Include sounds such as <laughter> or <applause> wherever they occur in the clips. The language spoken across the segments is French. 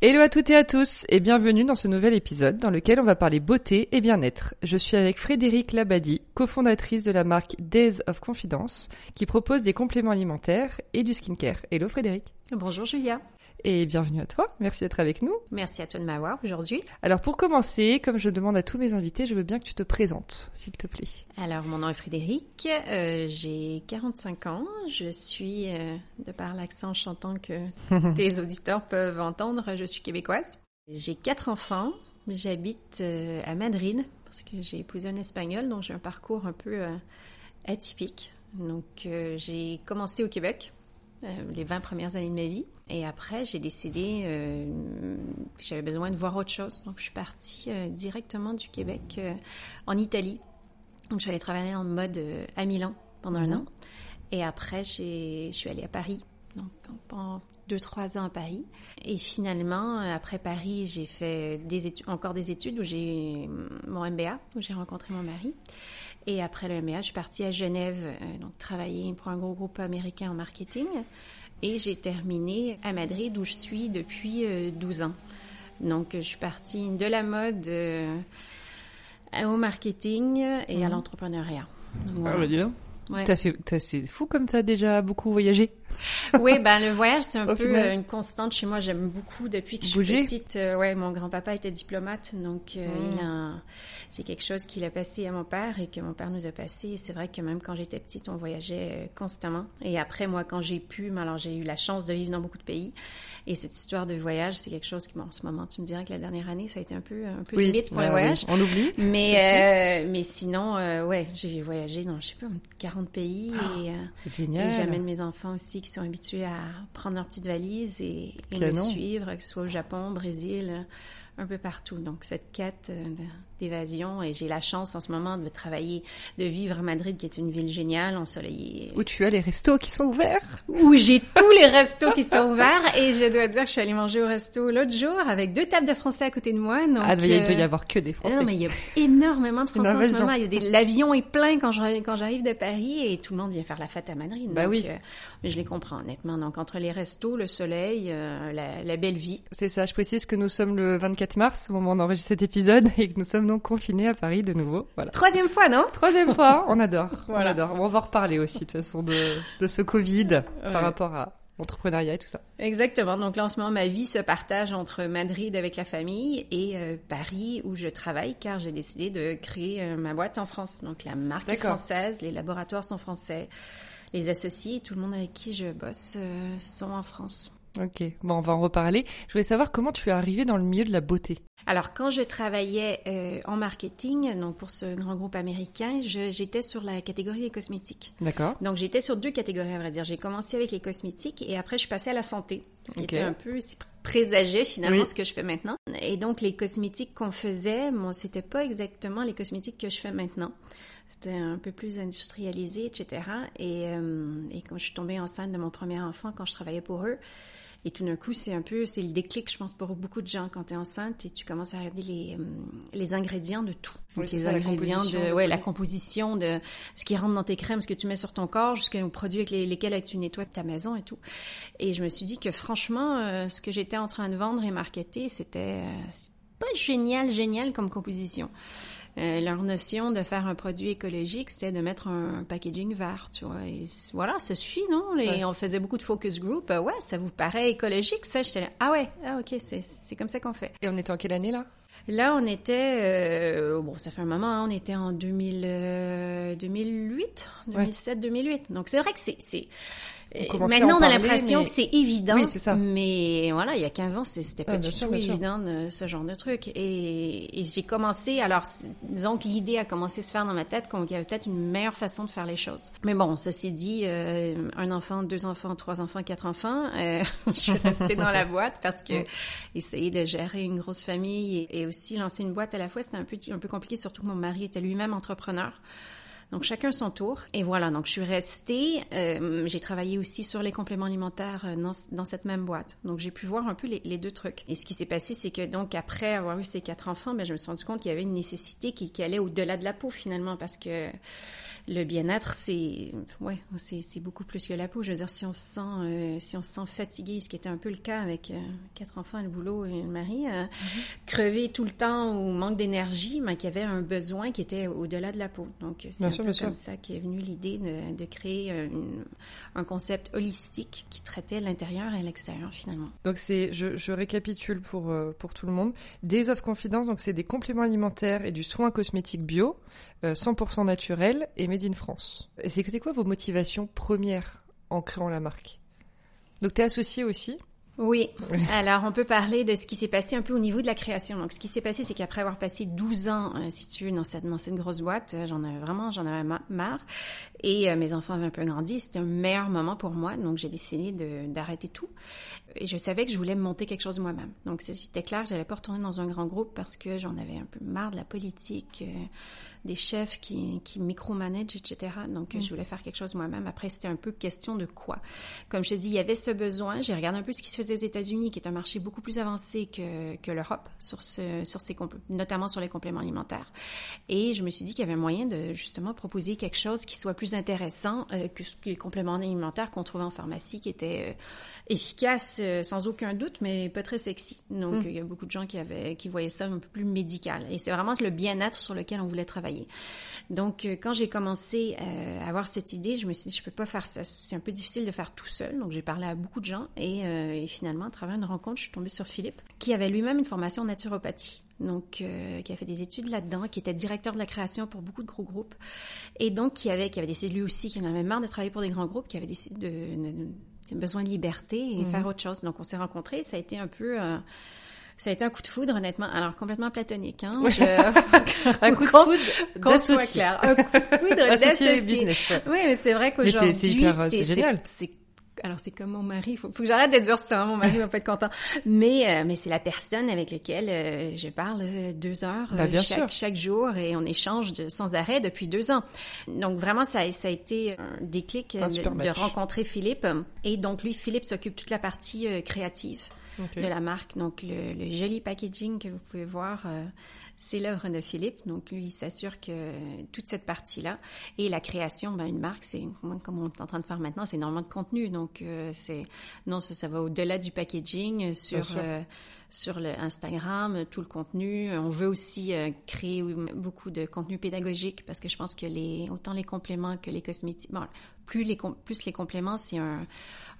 Hello à toutes et à tous et bienvenue dans ce nouvel épisode dans lequel on va parler beauté et bien-être. Je suis avec Frédéric Labadi, cofondatrice de la marque Days of Confidence qui propose des compléments alimentaires et du skincare. Hello Frédéric. Bonjour Julia et bienvenue à toi. Merci d'être avec nous. Merci à toi de m'avoir aujourd'hui. Alors pour commencer, comme je demande à tous mes invités, je veux bien que tu te présentes, s'il te plaît. Alors mon nom est Frédéric, euh, j'ai 45 ans, je suis, euh, de par l'accent chantant que <laughs> tes auditeurs peuvent entendre, je suis québécoise. J'ai quatre enfants, j'habite euh, à Madrid parce que j'ai épousé un Espagnol, donc j'ai un parcours un peu atypique. Donc j'ai commencé au Québec les 20 premières années de ma vie. Et après, j'ai décidé euh, que j'avais besoin de voir autre chose. Donc, je suis partie euh, directement du Québec en Italie. Donc, allée travailler en mode à Milan pendant un mhm. an. Et après, je suis allée à Paris. Donc, pendant deux, trois ans à Paris. Et finalement, après Paris, j'ai fait des études, encore des études où j'ai mon MBA, où j'ai rencontré mon mari. Et après le MBA, je suis partie à Genève, euh, donc travailler pour un gros groupe américain en marketing. Et j'ai terminé à Madrid, où je suis depuis 12 euh, ans. Donc, je suis partie de la mode euh, au marketing et à mhm. l'entrepreneuriat. Ah, bah, dis donc. Ouais. fait, c'est fou comme as déjà beaucoup voyagé. <laughs> oui, ben le voyage c'est un peu une constante chez moi. J'aime beaucoup depuis que je suis petite. ouais, mon grand-papa était diplomate, donc il mhm. a c'est quelque chose qu'il a passé à mon père et que mon père nous a passé. C'est vrai que même quand j'étais petite, on voyageait euh, constamment. Et après, moi, quand j'ai pu, alors j'ai eu la chance de vivre dans beaucoup de pays. Et cette histoire de voyage, c'est quelque chose qui, bon, en ce moment, tu me dirais que la dernière année, ça a été un peu, un peu limite pour le voyage. On oublie. Mais, euh, mais sinon, euh, ouais, j'ai voyagé dans, je sais pas, 40 pays. Ah, et, c'est génial. Et j'amène mes enfants aussi qui sont habitués à prendre leur petite valise et, et suivre, que ce soit au Japon, au Brésil, un peu partout. Donc, cette quête euh, d'évasion, et j'ai la chance en ce moment de travailler, de vivre à Madrid, qui est une ville géniale, ensoleillée. Où tu as les restos qui sont ouverts. Où j'ai tous les restos qui sont ouverts, et je dois dire que je suis allée manger au resto l'autre jour avec deux tables de français à côté de moi. Donc, ah, il doit y euh, avoir que des français. Non, mais il y a énormément de <laughs> français en ce moment. Il y a des... L'avion est plein quand je... quand j'arrive de Paris, et tout le monde vient faire la fête à Madrid. Bah oui. Euh, mais je les comprends, honnêtement. Donc, entre les restos, le soleil, la, la belle vie. C'est ça. Je précise que nous sommes le 24 mars au moment d'enregistrer cet épisode et que nous sommes donc confinés à Paris de nouveau. Voilà. Troisième fois, non? Troisième fois, on adore. <laughs> On adore. On va reparler aussi de toute façon de, de ce Covid par rapport à l'entrepreneuriat et tout ça. Exactement. Donc là, en ce moment, ma vie se partage entre Madrid avec la famille et euh, Paris où je travaille car j'ai décidé de créer euh, ma boîte en France. Donc la marque est française, les laboratoires sont français, les associés, tout le monde avec qui je bosse euh, sont en France. Ok, bon, on va en reparler. Je voulais savoir comment tu es arrivée dans le milieu de la beauté. Alors, quand je travaillais euh, en marketing, donc pour ce grand groupe américain, j'étais sur la catégorie des cosmétiques. D'accord. Donc, j'étais sur deux catégories, à vrai dire. J'ai commencé avec les cosmétiques et après, je suis passée à la santé, ce qui était un peu présager finalement ce que je fais maintenant. Et donc, les cosmétiques qu'on faisait, moi, c'était pas exactement les cosmétiques que je fais maintenant c'était un peu plus industrialisé, etc. Et, euh, et, quand je suis tombée enceinte de mon premier enfant, quand je travaillais pour eux, et tout d'un coup, c'est un peu, c'est le déclic, je pense, pour beaucoup de gens quand tu es enceinte et tu commences à regarder les, euh, les ingrédients de tout. Donc, les ingrédients de, ouais, la composition de ce qui rentre dans tes crèmes, ce que tu mets sur ton corps, jusqu'aux produits avec lesquels tu nettoies ta maison et tout. Et je me suis dit que franchement, euh, ce que j'étais en train de vendre et marketer, c'était euh, pas génial, génial comme composition. Euh, leur notion de faire un produit écologique, c'était de mettre un, packaging vert, tu vois. Et voilà, ça suffit, non? Et On faisait beaucoup de focus group. Euh, ouais, ça vous paraît écologique, ça? J'étais là, ah ouais, ah ok, c'est comme ça qu'on fait. Et on était en quelle année, là? Là, on était, euh, bon, ça fait un moment, hein, on était en 2000, 2008, 2007, 2008. Donc c'est vrai que c'est, Maintenant, on a l'impression que c'est évident. Oui, c'est ça. Mais voilà, il y a 15 ans, c'était pas du tout évident ce genre de truc. Et, j'ai commencé, alors, disons que l'idée a commencé à se faire dans ma tête qu'il y avait peut-être une meilleure façon de faire les choses. Mais bon, ceci dit, euh, un enfant, deux enfants, trois enfants, quatre enfants, euh, <laughs> je suis restée dans la boîte parce que <laughs> essayer de gérer une grosse famille et, et aussi lancer une boîte à la fois, c'était un peu, un peu compliqué, surtout que mon mari était lui-même entrepreneur. Donc chacun son tour. Et voilà, donc je suis restée. Euh, j'ai travaillé aussi sur les compléments alimentaires euh, dans, cette même boîte. Donc j'ai pu voir un peu les, les, deux trucs. Et ce qui s'est passé, c'est que donc après avoir eu ces quatre enfants, ben, je me suis rendu compte qu'il y avait une nécessité qui, qui allait au-delà de la peau finalement parce que le bien-être, c'est ouais, c'est beaucoup plus que la peau. Je veux dire, si on se sent euh, si on se sent fatigué, ce qui était un peu le cas avec euh, quatre enfants, le boulot et le mari, euh, mm-hmm. crever tout le temps ou manque d'énergie, mais qu'il y avait un besoin qui était au-delà de la peau. Donc c'est un peu comme ça qu'est venue l'idée de, de, créer un concept holistique qui traitait l'intérieur et l'extérieur finalement. Donc c'est je, je, récapitule pour pour tout le monde. Des offres confidences, donc c'est des compléments alimentaires et du soin cosmétique bio, 100% naturel et in France. Et c'est quoi vos motivations premières en créant la marque? Donc tu es associé aussi? Oui. Alors, on peut parler de ce qui s'est passé un peu au niveau de la création. Donc, ce qui s'est passé, c'est qu'après avoir passé 12 ans, euh, si tu veux, dans cette, dans cette grosse boîte, euh, j'en avais vraiment, j'en avais marre. Et euh, mes enfants avaient un peu grandi. C'était un meilleur moment pour moi. Donc, j'ai décidé d'arrêter tout. Et je savais que je voulais monter quelque chose moi-même. Donc, c'était clair j'allais pas retourner dans un grand groupe parce que j'en avais un peu marre de la politique, des chefs qui, qui micromanagent, etc. Donc, mm. je voulais faire quelque chose moi-même. Après, c'était un peu question de quoi. Comme je te dis, il y avait ce besoin. J'ai regardé un peu ce qui se faisait aux États-Unis, qui est un marché beaucoup plus avancé que, que l'Europe, sur ce, sur ces notamment sur les compléments alimentaires. Et je me suis dit qu'il y avait moyen de justement proposer quelque chose qui soit plus intéressant euh, que les compléments alimentaires qu'on trouvait en pharmacie, qui étaient euh, efficaces euh, sans aucun doute, mais pas très sexy. Donc mm. il y a beaucoup de gens qui avaient, qui voyaient ça un peu plus médical. Et c'est vraiment le bien-être sur lequel on voulait travailler. Donc quand j'ai commencé à avoir cette idée, je me suis dit je peux pas faire ça. C'est un peu difficile de faire tout seul. Donc j'ai parlé à beaucoup de gens et, et finalement, à travers une rencontre, je suis tombée sur Philippe, qui avait lui-même une formation en naturopathie. Donc, euh, qui a fait des études là-dedans, qui était directeur de la création pour beaucoup de gros groupes, et donc qui avait, qui avait décidé lui aussi, qui en avait marre de travailler pour des grands groupes, qui avait décidé de, besoin de liberté et mhm. faire autre chose. Donc, on s'est rencontrés. Ça a été un peu euh, ça a été un coup de foudre, honnêtement. Alors, complètement platonique, hein. <laughs> un coup de foudre <laughs> d'associé. Un coup de foudre d'associé. Oui, mais c'est vrai qu'aujourd'hui, c'est. C'est alors c'est comme mon mari, faut, faut que j'arrête de dire ça, hein, mon mari va pas être content. Mais euh, mais c'est la personne avec laquelle euh, je parle euh, deux heures bah, chaque, chaque, jour et on échange de, sans arrêt depuis deux ans. Donc vraiment ça, ça a été un déclic de, rencontrer Philippe. Et donc lui Philippe s'occupe toute la partie créative de la marque, donc le, le, joli packaging que vous pouvez voir c'est l'œuvre de Philippe. Donc, lui, il s'assure que toute cette partie-là et la création, ben, une marque, c'est comme on est en train de faire maintenant, c'est énormément de contenu. Donc, euh, c'est non, ça, ça va au-delà du packaging sur euh, sur le Instagram, tout le contenu. On veut aussi euh, créer beaucoup de contenu pédagogique parce que je pense que les autant les compléments que les cosmétiques, bon, plus les plus les compléments, c'est un,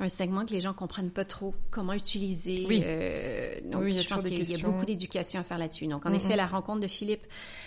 un segment que les gens comprennent pas trop comment utiliser. Oui. Euh, donc oui, je pense qu'il y, a beaucoup d'éducation à faire là-dessus. Donc en effet, la rencontre de Philippe,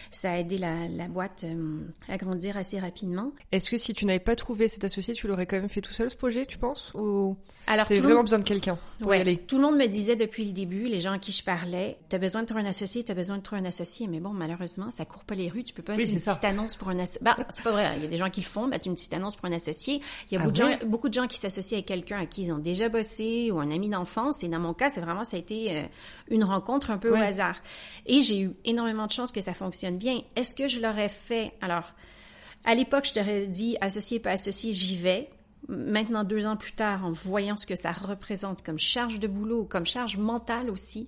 ça a aidé la, la boîte euh, à grandir assez rapidement. Est-ce que si tu n'avais pas trouvé cet associé, tu l'aurais quand même fait tout seul ce projet, tu penses? Ou alors tu vraiment besoin de quelqu'un pour y aller? Tout le monde me disait depuis le début, les gens à qui je parlais, tu as besoin de trouver un associé, tu as besoin de trouver un associé, mais bon, malheureusement, ça court pas les rues, tu peux pas mettre une petite annonce pour un associé. Bah, c'est pas vrai, il y a des gens qui le font, mettre une petite annonce pour un associé il y a ah beaucoup, de gens, qui s'associent avec quelqu'un à qui ils ont déjà bossé ou un ami d'enfance. Et dans mon cas, c'est vraiment, ça a été euh, une rencontre un peu au hasard. Et j'ai eu énormément de chance que ça fonctionne bien. Est-ce que je l'aurais fait? Alors, à l'époque, je t'aurais dit associé, pas associé, j'y vais. Maintenant, deux ans plus tard, en voyant ce que ça représente comme charge de boulot, comme charge mentale aussi,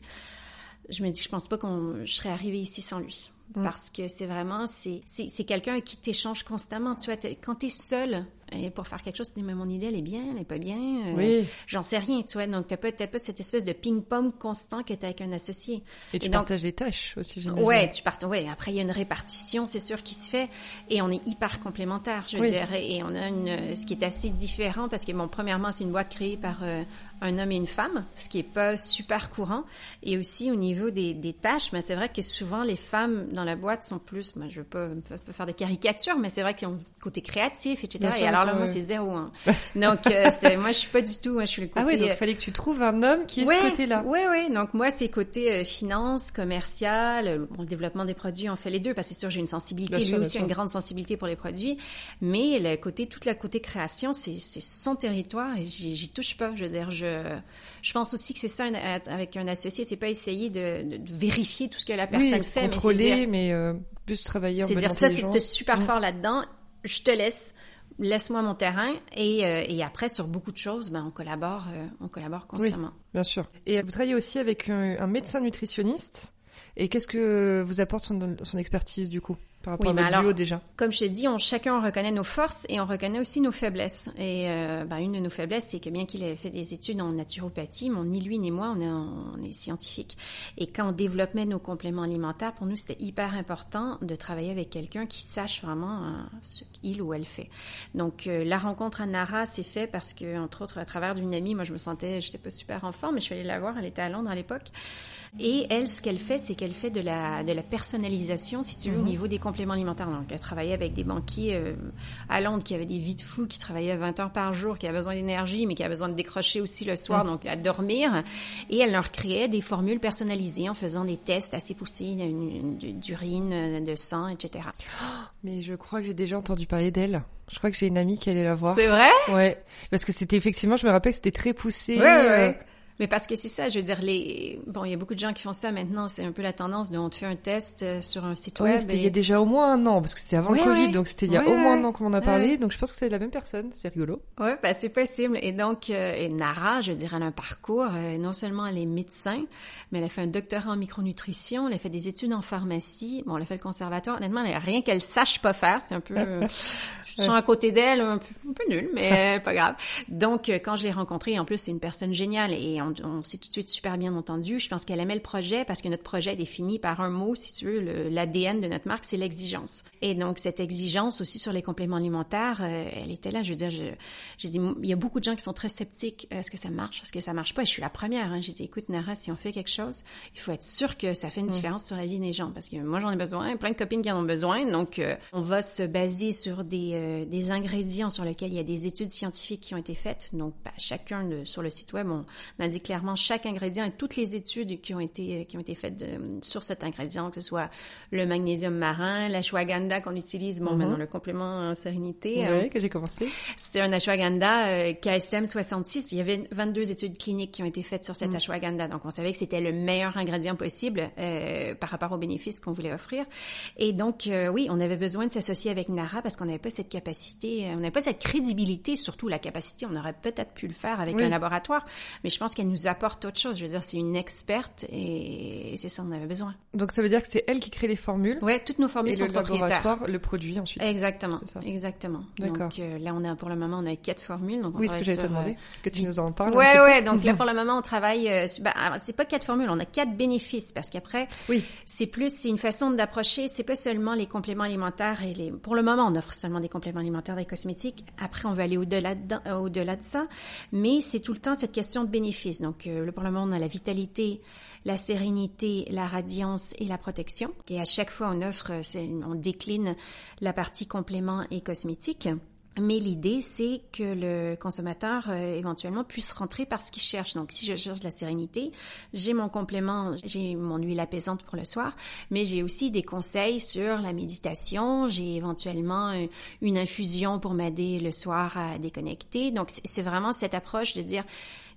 je me dis que je pense pas qu'on je serais arrivée ici sans lui. Mm. Parce que c'est vraiment, c'est, c'est, quelqu'un qui t'échange constamment. Tu vois, quand t'es seul, Et pour faire quelque chose, tu dis, mais mon idée, elle est bien, elle est pas bien. euh, Oui. J'en sais rien, tu vois. Donc, t'as pas, t'as pas cette espèce de ping-pong constant que t'as avec un associé. Et tu Et donc- partages les tâches aussi, j'imagine. Ouais, tu partes. Ouais, après il y a une répartition, c'est sûr, qui se fait, et on est hyper complémentaires, je Oui. dirais, et on a une, ce qui est assez différent parce que bon, premièrement, c'est une boîte créée par euh, un homme et une femme, ce qui est pas super courant, et aussi au niveau des, des tâches, mais c'est vrai que souvent les femmes dans la boîte sont plus, moi je veux pas, pas- faire des caricatures, mais c'est vrai qu'ils ont le côté créatif, etc. Bien sûr, et alors là, moi ouais. c'est zéro. Hein. <laughs> Donc euh, moi je suis pas du tout, moi je suis le côté. Ah ouais, donc euh, il fallait que tu trouves un homme qui est ouais, ce côté-là. Ouais, ouais. Donc moi, c'est côté euh, finance, commercial, euh, bon, le développement des produits, on fait les deux parce que c'est sûr j'ai une sensibilité, lui aussi une grande sensibilité pour les produits, mais le côté toute la côté création, c'est son territoire et j'y touche pas. Je veux dire, je je pense aussi que c'est ça avec un associé, c'est pas essayer de, de- de vérifier tout ce que la personne oui, fait, mais contrôler, dire, mais euh, plus travailler en c'est dire ça, c'est super Mm. fort là-dedans, je te laisse. Laisse-moi mon terrain et, euh, et après sur beaucoup de choses, ben on collabore, euh, on collabore constamment. Bien sûr. Et vous travaillez aussi avec un, un médecin nutritionniste. Et qu'est-ce que vous apporte son, son expertise du coup? Par rapport Oui, à votre alors- duo déjà Comme je t'ai dit, on, chacun on reconnaît nos forces et on reconnaît aussi nos faiblesses. Et euh, ben, une de nos faiblesses, c'est que bien qu'il ait fait des études en naturopathie, bon, ni lui ni moi, on est, on est scientifique. Et quand on développait nos compléments alimentaires, pour nous, c'était hyper important de travailler avec quelqu'un qui sache vraiment euh, ce qu'il ou elle fait. Donc, euh, la rencontre à Nara s'est fait parce que, entre autres, à travers d'une amie, moi, je me sentais, j'étais pas super en forme, mais je suis allée la voir, elle était à Londres à l'époque. Et elle, ce qu'elle fait, c'est qu'elle fait de la, de la personnalisation, si tu veux, au niveau des compléments alimentaires. Donc, elle travaillait avec des banquiers euh, à Londres qui avaient des vies de fous, qui travaillaient 20 heures par jour, qui avaient besoin d'énergie, mais qui avaient besoin de décrocher aussi le soir, donc à dormir. Et elle leur créait des formules personnalisées en faisant des tests assez poussés d'urine, de sang, etc. <gasps> Mais je crois que j'ai déjà entendu parler d'elle. Je crois que j'ai une amie qui allait la voir. C'est vrai? Ouais, parce que c'était effectivement, je me rappelle que c'était très poussé. Ouais, ouais, euh. Mais parce que c'est ça, je veux dire, les... bon, il y a beaucoup de gens qui font ça maintenant, c'est un peu la tendance de on te fait un test euh, sur un site Ouais, web. c'était et- il y a déjà au moins un an, parce que c'était avant le Covid, donc c'était il y a au moins un an qu'on en a parlé, donc je pense que c'est la même personne, c'est rigolo. Ouais, ben c'est possible. Et donc, euh, et Nara, je dirais, elle a un parcours. euh, non seulement elle est médecin, mais elle a fait un doctorat en micronutrition. Elle a fait des études en pharmacie. Bon, elle a fait le conservatoire. Honnêtement, elle a rien qu'elle sache pas faire. C'est un peu, euh, <laughs> je suis à côté d'elle, un peu, un peu nul, mais euh, pas grave. Donc, euh, quand je l'ai rencontrée, en plus, c'est une personne géniale et on, on s'est tout de suite super bien entendu. Je pense qu'elle aimait le projet parce que notre projet est défini par un mot, si tu veux, l'ADN de notre marque, c'est l'exigence. Et donc, cette exigence aussi sur les compléments alimentaires, euh, elle était là. Je veux dire, j'ai dit, il y a beaucoup de gens qui sont très sceptiques. Est-ce que ça marche? Est-ce que ça marche pas? Et je suis la première. Hein. J'ai dit, écoute, Nara, si on fait quelque chose, il faut être sûr que ça fait une différence sur la vie des gens. Parce que moi, j'en ai besoin, plein de copines qui en ont besoin. Donc, euh, on va se baser sur des, euh, des ingrédients sur lesquels il y a des études scientifiques qui ont été faites. Donc, bah, chacun de- sur le site web, on indique clairement chaque ingrédient et toutes les études qui ont été, qui ont été faites de- sur cet ingrédient, que ce soit le magnésium marin, l'ashwagandha qu'on utilise, bon, Mhm. maintenant le complément en sérénité. euh, Ouais, que j'ai commencé. c'était un ashwagandha euh, KSM 66. Il y avait 22 études cliniques qui ont été faites sur cet Mm. ashwagandha. Donc, on savait que c'était le meilleur ingrédient possible euh, par rapport aux bénéfices qu'on voulait offrir. Et donc, euh, oui, on avait besoin de s'associer avec Nara parce qu'on n'avait pas cette capacité, euh, on n'avait pas cette crédibilité, surtout la capacité. On aurait peut-être pu le faire avec Oui. un laboratoire, mais je pense qu'elle nous apporte autre chose. Je veux dire, c'est une experte et c'est ça, on avait besoin. Donc ça veut dire que c'est elle qui crée les formules Ouais, toutes nos formules et sont le laboratoire le produit ensuite. Exactement, ça. exactement. D'accord. Donc euh, là, on a pour le moment, on a quatre formules. Donc on Oui, ce que j'allais te sur, euh, demander, que tu nous en parles. Ouais, peu. ouais. Donc là, pour <laughs> le moment, on travaille. Euh, alors, c'est pas quatre formules, on a quatre bénéfices parce qu'après, Oui. c'est plus, c'est une façon d'approcher. C'est pas seulement les compléments alimentaires et les. Pour le moment, on offre seulement des compléments alimentaires, des cosmétiques. Après, on va aller au-delà de, au-delà de ça, mais c'est tout le temps cette question de bénéfices. Donc euh, le moment, on a la vitalité, la sérénité, la radiance et la protection. Et à chaque fois, on offre, euh, on décline la partie compléments et cosmétiques. Mais l'idée, c'est que le consommateur euh, éventuellement puisse rentrer par ce qu'il cherche. Donc, si je cherche la sérénité, j'ai mon complément, j'ai mon huile apaisante pour le soir, mais j'ai aussi des conseils sur la méditation. J'ai éventuellement une infusion pour m'aider le soir à déconnecter. Donc, c'est vraiment cette approche de dire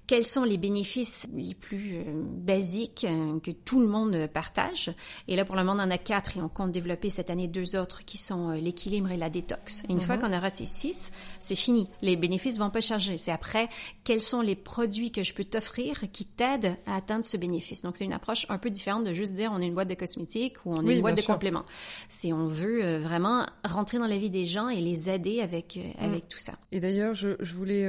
quels sont les bénéfices les plus euh, basiques euh, que tout le monde partage. Et là, pour le moment, on en a quatre et on compte développer cette année deux autres qui sont euh, l'équilibre et la détox. une fois mhm. qu'on aura ces six, c'est fini. Les bénéfices vont pas changer. C'est après, quels sont les produits que je peux t'offrir qui t'aident à atteindre ce bénéfice? Donc, c'est une approche un peu différente de juste dire on est une boîte de cosmétiques ou on est une boîte de compléments. C'est on veut vraiment rentrer dans la vie des gens et les aider avec, mm. avec tout ça. Et d'ailleurs, je, je voulais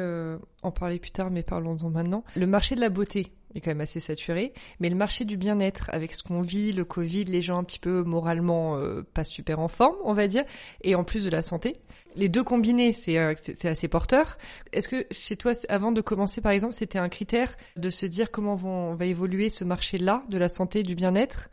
en parler plus tard, mais parlons-en maintenant. Le marché de la beauté est quand même assez saturé, mais le marché du bien-être, avec ce qu'on vit, le Covid, les gens un petit peu moralement euh, pas super en forme, on va dire, et en plus de la santé, les deux combinés, c'est euh, assez porteur. Est-ce que chez toi, avant de commencer par exemple, c'était un critère de se dire comment va évoluer ce marché-là de la santé, du bien-être?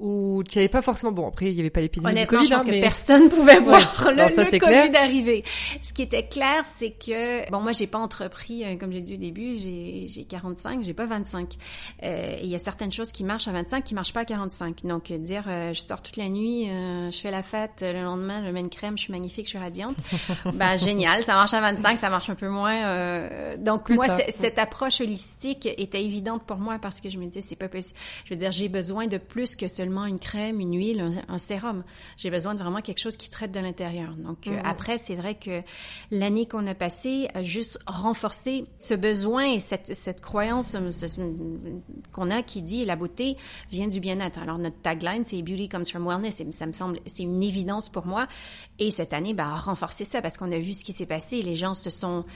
Ou tu avais pas forcément bon après il n'y avait pas l'épidémie du Covid je pense hein, que personne <laughs> pouvait voir le, le Covid arriver. Ce qui était clair c'est que bon moi j'ai pas entrepris euh, comme j'ai dit au début j'ai j'ai 45 j'ai pas 25 euh, il y a certaines choses qui marchent à 25 qui marchent pas à 45 donc euh, dire euh, je sors toute la nuit je fais la fête le lendemain je mets une crème je suis magnifique je suis radiante. <laughs> Ben génial ça marche à 25 ça marche un peu moins donc moi cette approche holistique était évidente pour moi parce que je me disais c'est pas possible je veux dire j'ai besoin de plus que seulement une crème, une huile, un, sérum. J'ai besoin de vraiment quelque chose qui traite de l'intérieur. Donc euh, mhm. après, c'est vrai que l'année qu'on a passée a juste renforcé ce besoin et cette, cette croyance euh, qu'on a qui dit la beauté vient du bien-être. Alors notre tagline, c'est Beauty comes from wellness. Et ça me semble, c'est une évidence pour moi. Et cette année, bah, a renforcé ça parce qu'on a vu ce qui s'est passé. Les gens se sont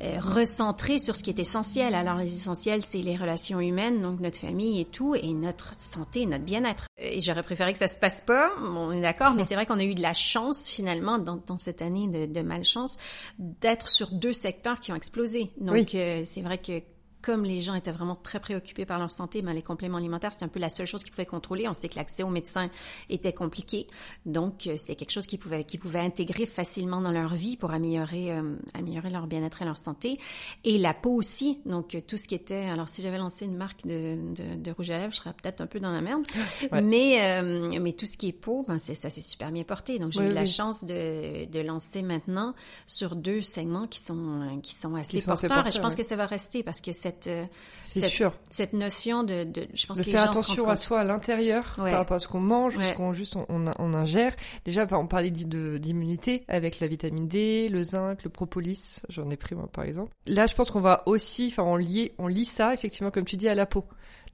euh, recentrer sur ce qui est essentiel. Alors, les essentiels, c'est les relations humaines, donc notre famille et tout, et notre santé, notre bien-être. Et j'aurais préféré que ça se passe pas, on est d'accord, mais <laughs> c'est vrai qu'on a eu de la chance, finalement, dans, dans cette année de, de malchance, d'être sur deux secteurs qui ont explosé. Donc, euh, c'est vrai que comme les gens étaient vraiment très préoccupés par leur santé, ben les compléments alimentaires, c'était un peu la seule chose qu'ils pouvaient contrôler. On sait que l'accès aux médecins était compliqué. Donc, euh, c'était quelque chose qu'ils pouvaient, qu'ils pouvaient intégrer facilement dans leur vie pour améliorer, euh, améliorer leur bien-être et leur santé. Et la peau aussi. Donc, euh, tout ce qui était... Alors, si j'avais lancé une marque de, de, de rouge à lèvres, je serais peut-être un peu dans la merde. <laughs> Mais, mais tout ce qui est peau, ben c'est, ça s'est super bien porté. Donc, j'ai eu la chance de, de lancer maintenant sur deux segments qui sont, qui sont assez porteurs. et je pense que ça va rester parce que cette euh, c'est sûr cette notion de, de je pense de que faire attention à soi à l'intérieur par rapport à ce qu'on mange ou ce qu'on juste on, on, ingère déjà on parlait d'immunité avec la vitamine D le zinc le propolis j'en ai pris moi par exemple là je pense qu'on va aussi enfin on lit on lit ça effectivement comme tu dis à la peau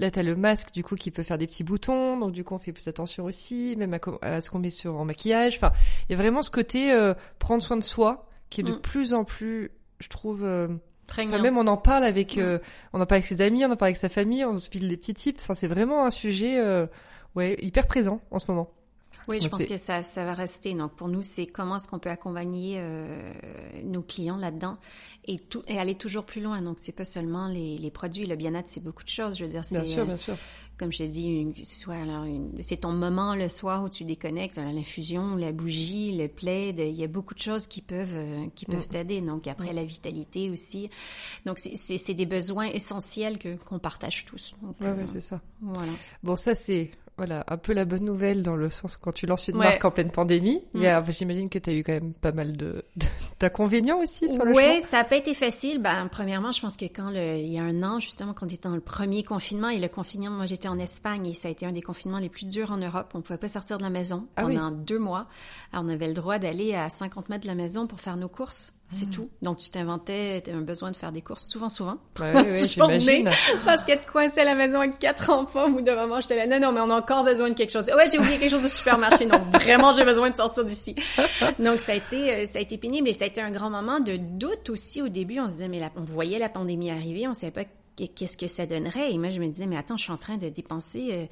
Là, tu as le masque, du coup, qui peut faire des petits boutons. Donc, du coup, on fait plus attention aussi, même à, ce qu'on met sur en maquillage. Enfin, il y a vraiment ce côté euh, prendre soin de soi qui est de mm. plus en plus, je trouve, euh, même on en parle avec, euh, on en parle avec ses amis, on en parle avec sa famille, on se file des petits tips. Enfin, c'est vraiment un sujet, euh, ouais, hyper présent en ce moment. Oui, je pense que ça, ça va rester. Donc pour nous, c'est comment est-ce qu'on peut accompagner euh, nos clients là-dedans et, tout, et aller toujours plus loin. Donc c'est pas seulement les, les produits, le bien-être, c'est beaucoup de choses. Je veux dire, c'est bien sûr, bien sûr. comme je t'ai dit, soit alors c'est ton moment le soir où tu déconnectes, l'infusion, la bougie, le plaid. Il y a beaucoup de choses qui peuvent qui peuvent mm. t'aider. Donc après la vitalité aussi. Donc c'est des besoins essentiels que qu'on partage tous. Ouais, c'est ça. Voilà. Bon, ça c'est voilà, un peu la bonne nouvelle dans le sens quand tu lances une marque en pleine pandémie. Mm. Mais euh, j'imagine que tu as eu quand même pas mal de d'inconvénients aussi sur le Oui, ça n'a pas été facile. Ben, premièrement, je pense que quand le, il y a un an, justement, quand on était dans le premier confinement et le confinement, moi j'étais en Espagne et ça a été un des confinements les plus durs en Europe. On pouvait pas sortir de la maison ah pendant deux mois. Alors, on avait le droit d'aller à 50 mètres de la maison pour faire nos courses. C'est tout. Donc, tu t'inventais, un besoin de faire des courses souvent, souvent. <laughs> Ouais, oui, j'imagine. Parce qu'être coincé à la maison avec quatre enfants, au bout d'un moment, j'étais là, non, non, mais on a encore besoin de quelque chose. Ouais, j'ai oublié quelque chose de supermarché. Non, <laughs> vraiment, j'ai besoin de sortir d'ici. Donc, ça a été, euh, ça a été pénible et ça a été un grand moment de doute aussi au début. On se disait, mais on voyait la pandémie arriver, on savait pas qu'est-ce que ça donnerait? Et moi, je me disais, mais attends, je suis en train de dépenser, euh,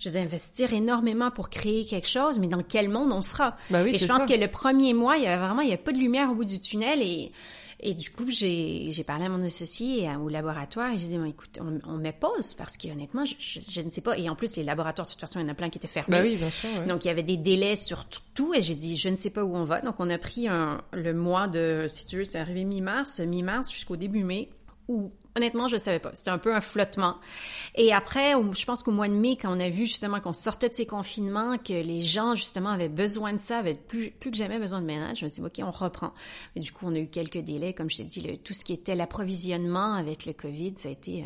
je vais investir énormément pour créer quelque chose, mais dans quel monde on sera? Ben oui, et je pense que le premier mois, il y avait vraiment, il y a pas de lumière au bout du tunnel et, et du coup, j'ai, j'ai parlé à mon associé et au laboratoire et j'ai dit, bon, écoute, on, on met pause parce que honnêtement, je, je, ne sais pas. Et en plus, les laboratoires, de toute façon, il y en a plein qui étaient fermés. Ben oui, bien sûr. Donc, il y avait des délais sur tout et j'ai dit, je ne sais pas où on va. Donc, on a pris un, le mois de, si tu veux, c'est arrivé mi-mars, mi-mars jusqu'au début mai ou honnêtement, je savais pas. C'était un peu un flottement. Et après, je pense qu'au mois de mai, quand on a vu justement qu'on sortait de ces confinements, que les gens justement avaient besoin de ça, avaient plus, plus que jamais besoin de ménage, je me suis dit, OK, on reprend. Mais du coup, on a eu quelques délais. Comme je t'ai dit, le, tout ce qui était l'approvisionnement avec le COVID, ça a été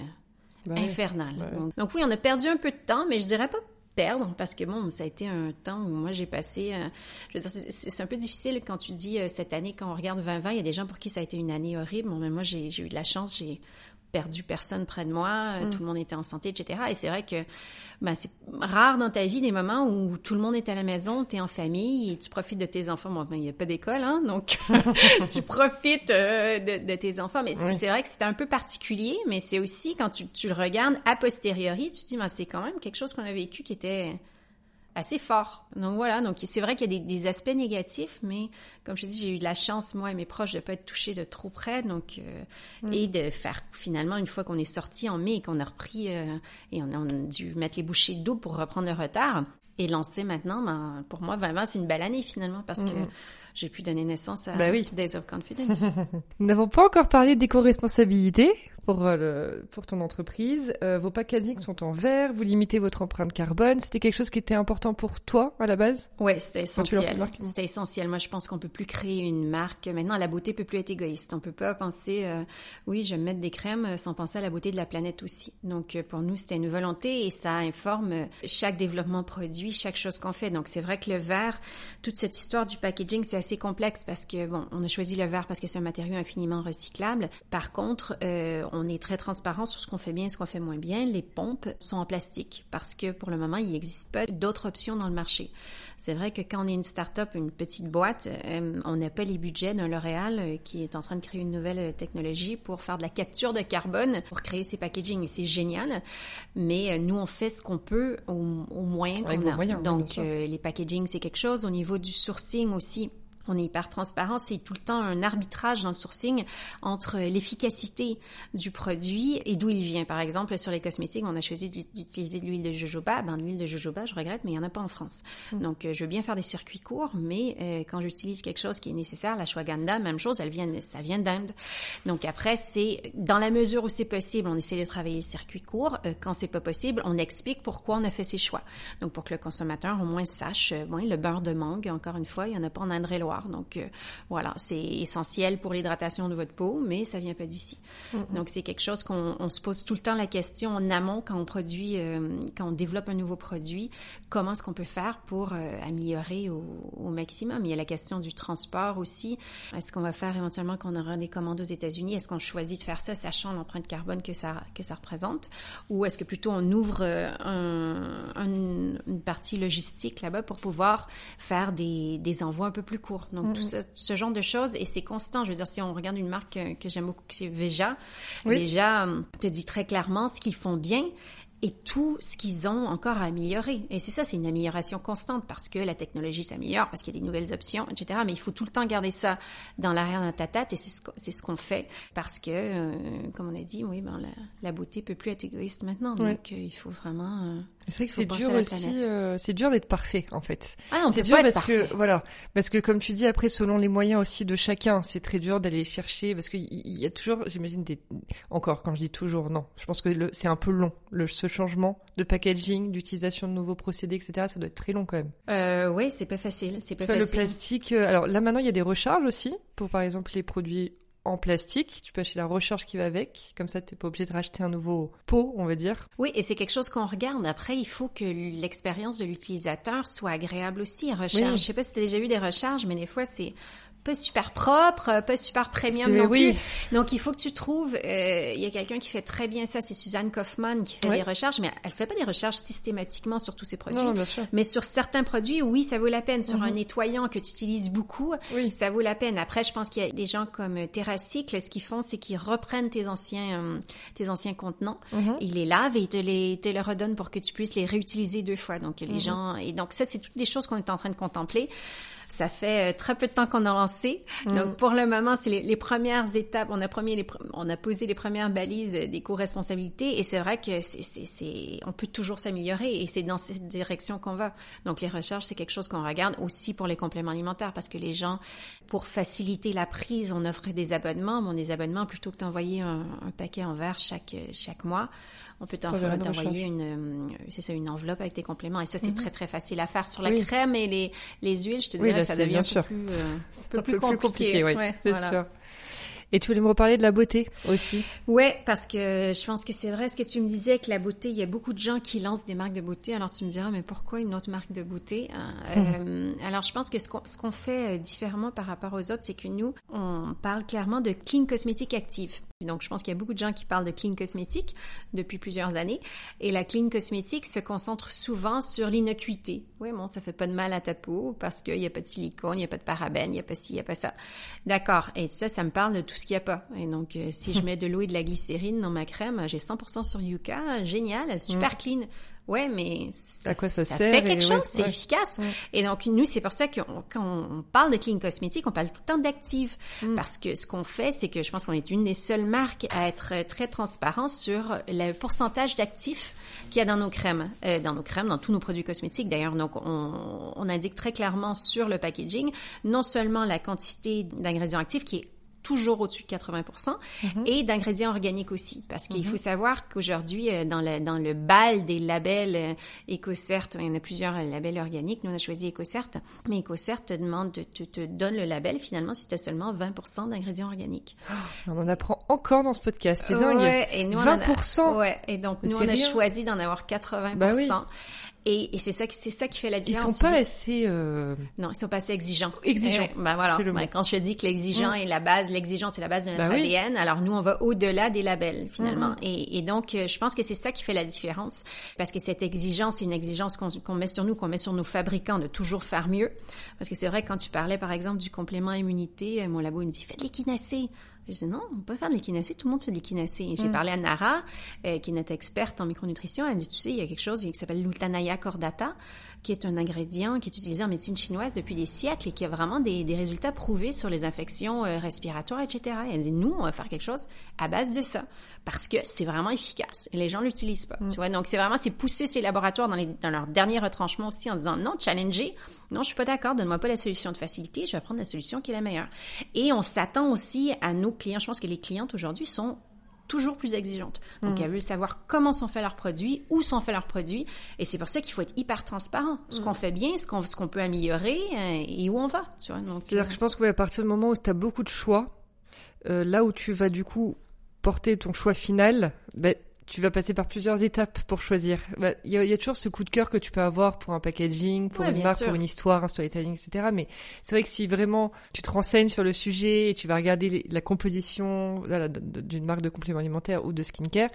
euh, infernal. Donc, donc, oui, on a perdu un peu de temps, mais je dirais pas perdre parce que bon, ça a été un temps où moi j'ai passé. Euh, je veux dire, c'est un peu difficile quand tu dis euh, cette année quand on regarde 2020, il y a des gens pour qui ça a été une année horrible. Mais moi j'ai eu de la chance, j'ai perdu personne près de moi, euh, mm. tout le monde était en santé, etc. Et c'est vrai que ben, c'est rare dans ta vie des moments où tout le monde est à la maison, tu es en famille et tu profites de tes enfants. Bon, ben, il n'y a pas d'école, hein, donc <laughs> tu profites euh, de, de, tes enfants. Mais c'est vrai que c'est un peu particulier, mais c'est aussi quand tu, tu, le regardes a posteriori, tu te dis, ben, c'est quand même quelque chose qu'on a vécu qui était assez fort. Donc voilà, donc c'est vrai qu'il y a des, des, aspects négatifs, mais comme je dis, j'ai eu de la chance, moi et mes proches, de pas être touchés de trop près, donc euh, mm. et de faire finalement une fois qu'on est sorti en mai et qu'on a repris euh, et on a, dû mettre les bouchées d'eau pour reprendre le retard et lancer maintenant. Ben, pour moi, 2020 c'est une belle année finalement parce que mm, mm. j'ai pu donner naissance à bah oui. Days of Confidence. <laughs> Nous n'avons pas encore parlé d'éco-responsabilité pour, euh, le, pour ton entreprise. Euh, vos packaging sont en verre, vous limitez votre empreinte carbone. C'était quelque chose qui était important pour toi à la base? Oui, c'était essentiel. C'était essentiel. Moi, je pense qu'on peut plus créer une marque. Maintenant, la beauté peut plus être égoïste. On peut pas penser, euh, oui, je vais mettre des crèmes sans penser à la beauté de la planète aussi. Donc, pour nous, c'était une volonté et ça informe chaque développement produit, chaque chose qu'on fait. Donc, c'est vrai que le verre, toute cette histoire du packaging, c'est assez complexe parce que, bon, on a choisi le verre parce que c'est un matériau infiniment recyclable. Par contre, euh, on est très transparent sur ce qu'on fait bien et ce qu'on fait moins bien. Les pompes sont en plastique parce que pour le moment, il n'existe pas d'autres options dans le marché. C'est vrai que quand on est une start-up, une petite boîte, euh, on n'a pas les budgets d'un L'Oréal euh, qui est en train de créer une nouvelle euh, technologie pour faire de la capture de carbone pour créer ses packaging et c'est génial. Mais nous, on fait ce qu'on peut au, au moyen qu'on a. Donc, les packaging, c'est quelque chose. Au niveau du sourcing aussi, on est hyper transparent, c'est tout le temps un arbitrage dans le sourcing entre l'efficacité du produit et d'où il vient. Par exemple, sur les cosmétiques, on a choisi d'utiliser de l'huile de jojoba. Ben, l'huile de jojoba, je regrette, mais il n'y en a pas en France. Mm. Donc, euh, je veux bien faire des circuits courts, mais euh, quand j'utilise quelque chose qui est nécessaire, la shwaganda, même chose, elle vient, ça vient d'Inde. Donc après, c'est dans la mesure où c'est possible, on essaie de travailler les circuits courts. Euh, quand c'est pas possible, on explique pourquoi on a fait ces choix. Donc, pour que le consommateur au moins sache, bon, le beurre de mangue, encore une fois, il n'y en a pas en Indre-et-Loire donc euh, voilà, c'est essentiel pour l'hydratation de votre peau, mais ça vient pas d'ici. Donc c'est quelque chose qu'on se pose tout le temps la question en amont quand on produit, euh, quand on développe un nouveau produit, comment est-ce qu'on peut faire pour euh, améliorer au, maximum? Il y a la question du transport aussi. Est-ce qu'on va faire éventuellement qu'on aura des commandes aux États-Unis? Est-ce qu'on choisit de faire ça sachant l'empreinte carbone que ça que ça représente, ou est-ce que plutôt on ouvre une partie logistique là-bas pour pouvoir faire des, des envois un peu plus courts? Donc, tout ce, genre de choses, et c'est constant. Je veux dire, si on regarde une marque que, j'aime beaucoup, c'est Veja, Veja euh, te dit très clairement ce qu'ils font bien et tout ce qu'ils ont encore à améliorer. Et c'est ça, c'est une amélioration constante parce que la technologie s'améliore, parce qu'il y a des nouvelles options, etc. Mais il faut tout le temps garder ça dans l'arrière de ta tête et c'est ce qu'on fait parce que, euh, comme on a dit, oui, ben, la, beauté peut plus être égoïste maintenant. Donc, euh, il faut vraiment c'est vrai que c'est dur aussi, euh, c'est dur d'être parfait en fait. Ah c'est dur parce que voilà, parce que comme tu dis après selon les moyens aussi de chacun, c'est très dur d'aller chercher parce qu'il y a toujours, j'imagine des encore quand je dis toujours non, je pense que c'est un peu long le ce changement de packaging, d'utilisation de nouveaux procédés, etc. Ça doit être très long quand même. Euh, oui, c'est pas facile, c'est pas facile. Le plastique, euh, alors là maintenant il y a des recharges aussi pour par exemple les produits en plastique. Tu peux acheter la recharge qui va avec. Comme ça, tu n'es pas obligé de racheter un nouveau pot, on va dire. Oui, et c'est quelque chose qu'on regarde. Après, il faut que l'expérience de l'utilisateur soit agréable aussi. Recharge. Je sais pas si tu as déjà eu des recharges, mais des fois, c'est pas super propre, pas super premium non oui. plus. Donc il faut que tu trouves. Euh, il y a quelqu'un qui fait très bien ça, c'est Suzanne Kaufman qui fait des recherches, mais elle fait pas des recherches systématiquement sur tous ses produits. Non, bien sûr. Mais sur certains produits, oui, ça vaut la peine. Sur un mhm. nettoyant que tu utilises beaucoup, oui. ça vaut la peine. Après, je pense qu'il y a des gens comme Terracycle, ce qu'ils font, c'est qu'ils reprennent tes anciens euh, tes anciens contenants, mhm. ils les lavent et ils te les te les redonnent pour que tu puisses les réutiliser deux fois. Donc les mhm. gens et donc ça, c'est toutes des choses qu'on est en train de contempler. Ça fait euh, très peu de temps qu'on a lancé. Mm. Donc pour le moment, c'est les, les premières étapes. On a premier, les, on a posé les premières balises des co-responsabilités et c'est vrai que c'est, c'est, c'est, on peut toujours s'améliorer et c'est dans cette direction qu'on va. Donc les recherches, c'est quelque chose qu'on regarde aussi pour les compléments alimentaires parce que les gens, pour faciliter la prise, on offre des abonnements. Bon, des abonnements plutôt que d'envoyer un, un paquet en verre chaque chaque mois, on peut t'envoyer une, euh, c'est ça, une enveloppe avec tes compléments et ça c'est très très facile à faire sur la Mhm. Oui. crème et les les huiles. Je te Oui, dirais là, ça devient un peu plus, euh, un <laughs> peu plus compliqué. oui, Ouais, c'est voilà. sûr. Et tu voulais me reparler de la beauté aussi. Ouais, parce que je pense que c'est vrai ce que tu me disais que la beauté, il y a beaucoup de gens qui lancent des marques de beauté. Alors tu me diras, mais pourquoi une autre marque de beauté hein? Euh, Alors je pense que ce qu'on qu'on fait euh, différemment par rapport aux autres, c'est que nous, on parle clairement de clean cosmétique active. Donc je pense qu'il y a beaucoup de gens qui parlent de clean cosmétique depuis plusieurs années. Et la clean cosmétique se concentre souvent sur l'innocuité. Oui, bon, ça fait pas de mal à ta peau parce qu'il n'y a pas de silicone, il n'y a pas de parabènes, il n'y a pas ci, il n'y a pas ça. D'accord. Et ça, ça me parle de tout ce qu'il n'y a pas. Et donc, euh, si je <laughs> mets de l'eau et de la glycérine dans ma crème, j'ai 100% sur Yuka, génial, super clean. Ouais, mais À quoi ça fait sert quelque chose, ouais, c'est ouais. efficace. Ouais. Et donc, nous, c'est pour ça que quand on parle de clean cosmétique, on parle tout le temps d'active. Mm. Parce que ce qu'on fait, c'est que je pense qu'on est une des seules marques à être euh, très transparent sur le pourcentage d'actifs qu'il y a dans nos crèmes, euh, dans nos crèmes, dans tous nos produits cosmétiques d'ailleurs. Donc, on, on indique très clairement sur le packaging non seulement la quantité d'ingrédients actifs qui est toujours au-dessus de 80 et d'ingrédients organiques aussi parce qu'il faut savoir qu'aujourd'hui euh, dans le dans le bal des labels euh, EcoCert, il y en a plusieurs euh, labels organiques, nous on a choisi EcoCert, mais EcoCert te demande te, te, donne le label finalement si tu as seulement 20 d'ingrédients organiques. On en apprend encore dans ce podcast. C'est dingue. Ouais, et nous, on en a- 20%. ouais, et donc nous on a rien. choisi d'en avoir 80 Bah oui. Et, et c'est ça, qui- c'est ça qui fait la Ils différence. sont pas assez. euh, Non, ils sont pas assez exigeants. Exigeants. Eh ben voilà. Mot. quand je te dis que l'exigeant Mm. est la base, l'exigence est la base de notre Bah oui. ADN, alors nous, on va au-delà des labels, finalement. Mm, Et, et donc, euh, je pense que c'est ça qui fait la différence. Parce que cette exigence, c'est une exigence qu'on met sur nous, qu'on met sur nos fabricants de toujours faire mieux. Parce que c'est vrai, quand tu parlais, par exemple, du complément immunité, euh, mon labo, il me dit, faites l'équinacée. Je dis non, on peut faire de l'équinacée, tout le monde fait de l'équinacée. J'ai Mm. parlé à Nara, euh, qui est notre experte en micronutrition, elle me dit, tu sais, il y a quelque chose qui s'appelle l'Ultanaya cordata, qui est un ingrédient qui est utilisé en médecine chinoise depuis des siècles et qui a vraiment des, des résultats prouvés sur les infections euh, respiratoires, etc. Et elle dit, nous, on va faire quelque chose à base de ça, parce que c'est vraiment efficace et les gens l'utilisent pas. Tu vois, donc c'est vraiment, c'est pousser ces laboratoires dans, les, dans leur dernier retranchement aussi en disant, non, challenger, non, je suis pas d'accord, donne-moi pas la solution de facilité, je vais prendre la solution qui est la meilleure. Et on s'attend aussi à nos clients, je pense que les clientes aujourd'hui sont toujours plus exigeantes. Donc, elles veulent savoir comment sont faits leurs produits, où sont faits leurs produits, et c'est pour ça qu'il faut être hyper transparent. Ce qu'on fait bien, ce qu'on ce qu'on peut améliorer, euh, et où on va, tu vois. Donc, C'est-à-dire que je pense qu'à partir du moment où tu as beaucoup de choix, euh, là où tu vas du coup porter ton choix final, ben, tu vas passer par plusieurs étapes pour choisir. Bah, Il y, a, y a toujours ce coup de cœur que tu peux avoir pour un packaging, pour Ouais, une marque, sûr. pour une histoire, un storytelling, etc. Mais c'est vrai que si vraiment tu te renseignes sur le sujet et tu vas regarder les- la composition d'une marque de complément alimentaire ou de skincare,